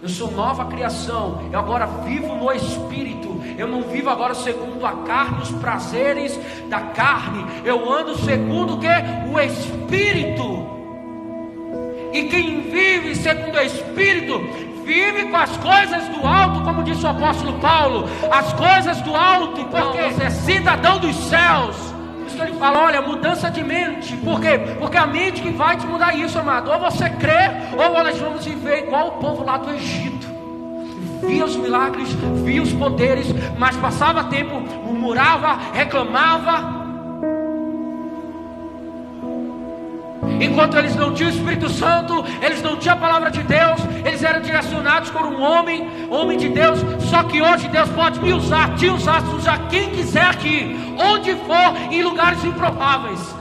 Eu sou nova criação. Eu agora vivo no Espírito. Eu não vivo agora segundo a carne, os prazeres da carne. Eu ando segundo o que? O Espírito. E quem vive segundo o Espírito, vive com as coisas do alto, como disse o apóstolo Paulo. As coisas do alto, porque você é cidadão dos céus. Isso ele fala, olha, mudança de mente. Por quê? Porque a mente que vai te mudar isso, amado. Ou você crê, ou nós vamos viver igual o povo lá do Egito via os milagres, via os poderes, mas passava tempo, murmurava, reclamava. Enquanto eles não tinham o Espírito Santo, eles não tinham a palavra de Deus, eles eram direcionados por um homem, homem de Deus. Só que hoje Deus pode me usar, te usar, usar quem quiser aqui, onde for, em lugares improváveis.